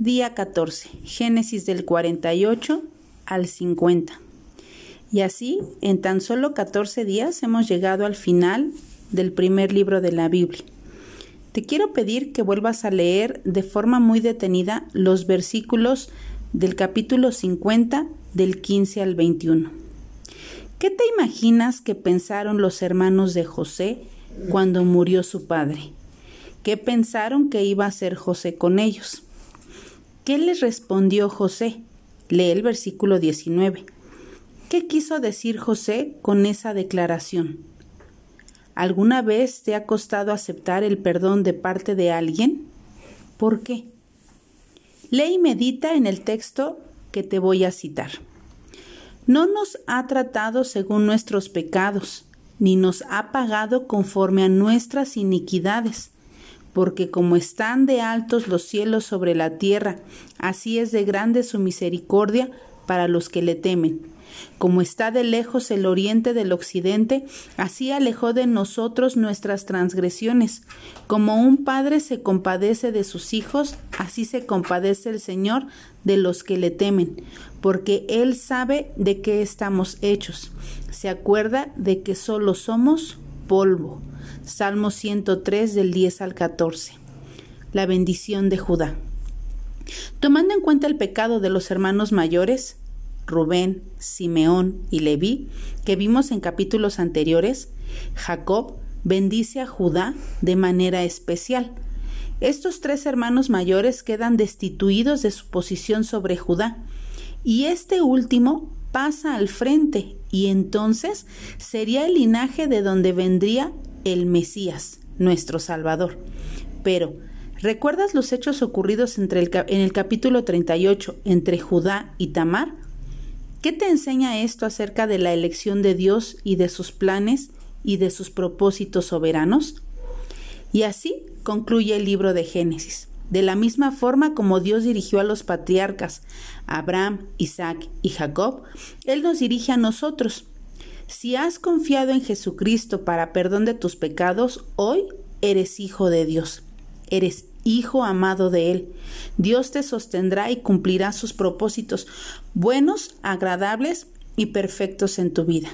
Día 14. Génesis del 48 al 50. Y así, en tan solo 14 días hemos llegado al final del primer libro de la Biblia. Te quiero pedir que vuelvas a leer de forma muy detenida los versículos del capítulo 50 del 15 al 21. ¿Qué te imaginas que pensaron los hermanos de José cuando murió su padre? ¿Qué pensaron que iba a hacer José con ellos? ¿Qué les respondió José? Lee el versículo 19. ¿Qué quiso decir José con esa declaración? ¿Alguna vez te ha costado aceptar el perdón de parte de alguien? ¿Por qué? Lee y medita en el texto que te voy a citar. No nos ha tratado según nuestros pecados, ni nos ha pagado conforme a nuestras iniquidades porque como están de altos los cielos sobre la tierra, así es de grande su misericordia para los que le temen. Como está de lejos el oriente del occidente, así alejó de nosotros nuestras transgresiones. Como un padre se compadece de sus hijos, así se compadece el Señor de los que le temen, porque Él sabe de qué estamos hechos. Se acuerda de que solo somos polvo. Salmo 103 del 10 al 14. La bendición de Judá. Tomando en cuenta el pecado de los hermanos mayores, Rubén, Simeón y Leví, que vimos en capítulos anteriores, Jacob bendice a Judá de manera especial. Estos tres hermanos mayores quedan destituidos de su posición sobre Judá, y este último pasa al frente y entonces sería el linaje de donde vendría el Mesías, nuestro Salvador. Pero, ¿recuerdas los hechos ocurridos entre el, en el capítulo 38 entre Judá y Tamar? ¿Qué te enseña esto acerca de la elección de Dios y de sus planes y de sus propósitos soberanos? Y así concluye el libro de Génesis. De la misma forma como Dios dirigió a los patriarcas, Abraham, Isaac y Jacob, Él nos dirige a nosotros. Si has confiado en Jesucristo para perdón de tus pecados, hoy eres hijo de Dios. Eres hijo amado de Él. Dios te sostendrá y cumplirá sus propósitos buenos, agradables y perfectos en tu vida.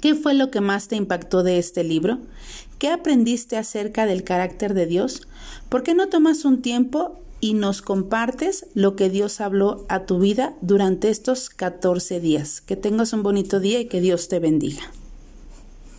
¿Qué fue lo que más te impactó de este libro? ¿Qué aprendiste acerca del carácter de Dios? ¿Por qué no tomas un tiempo y nos compartes lo que Dios habló a tu vida durante estos 14 días? Que tengas un bonito día y que Dios te bendiga.